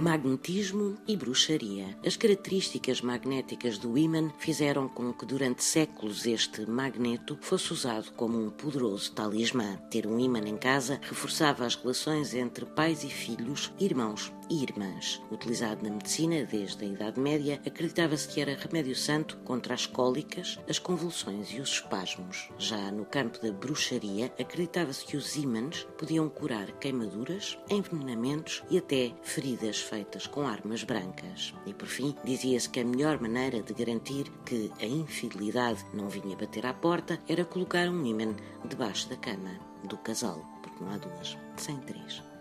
magnetismo e bruxaria. As características magnéticas do ímã fizeram com que durante séculos este magneto fosse usado como um poderoso talismã. Ter um ímã em casa reforçava as relações entre pais e filhos, irmãos irmãs. Utilizado na medicina desde a Idade Média, acreditava-se que era remédio santo contra as cólicas, as convulsões e os espasmos. Já no campo da bruxaria, acreditava-se que os ímãs podiam curar queimaduras, envenenamentos e até feridas feitas com armas brancas. E por fim, dizia-se que a melhor maneira de garantir que a infidelidade não vinha bater à porta era colocar um ímã debaixo da cama do casal, porque não há duas, sem três.